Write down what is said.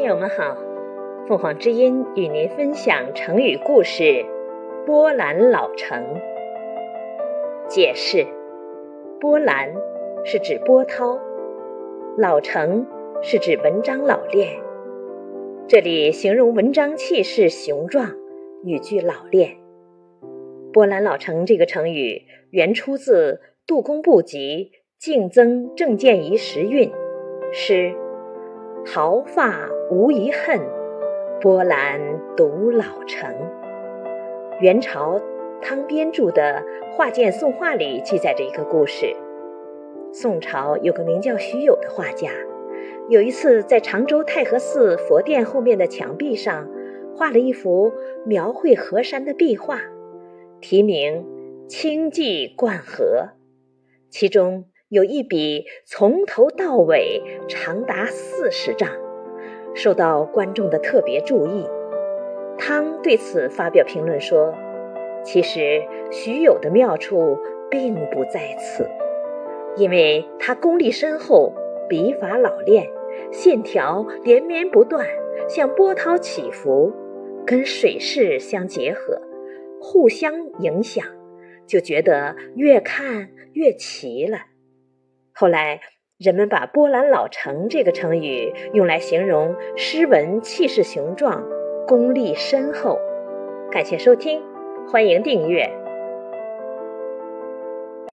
听友们好，凤凰之音与您分享成语故事“波澜老成”。解释：波澜是指波涛，老成是指文章老练。这里形容文章气势雄壮，语句老练。波澜老成这个成语原出自杜工部集《竞增正见遗时韵》诗。毫发无遗恨，波澜独老成。元朝汤边著的《画鉴宋画》里记载着一个故事：宋朝有个名叫徐有的画家，有一次在常州太和寺佛殿后面的墙壁上画了一幅描绘河山的壁画，题名《清寂灌河》，其中。有一笔从头到尾长达四十丈，受到观众的特别注意。汤对此发表评论说：“其实徐有的妙处并不在此，因为他功力深厚，笔法老练，线条连绵不断，像波涛起伏，跟水势相结合，互相影响，就觉得越看越奇了。”后来，人们把“波兰老城”这个成语用来形容诗文气势雄壮、功力深厚。感谢收听，欢迎订阅。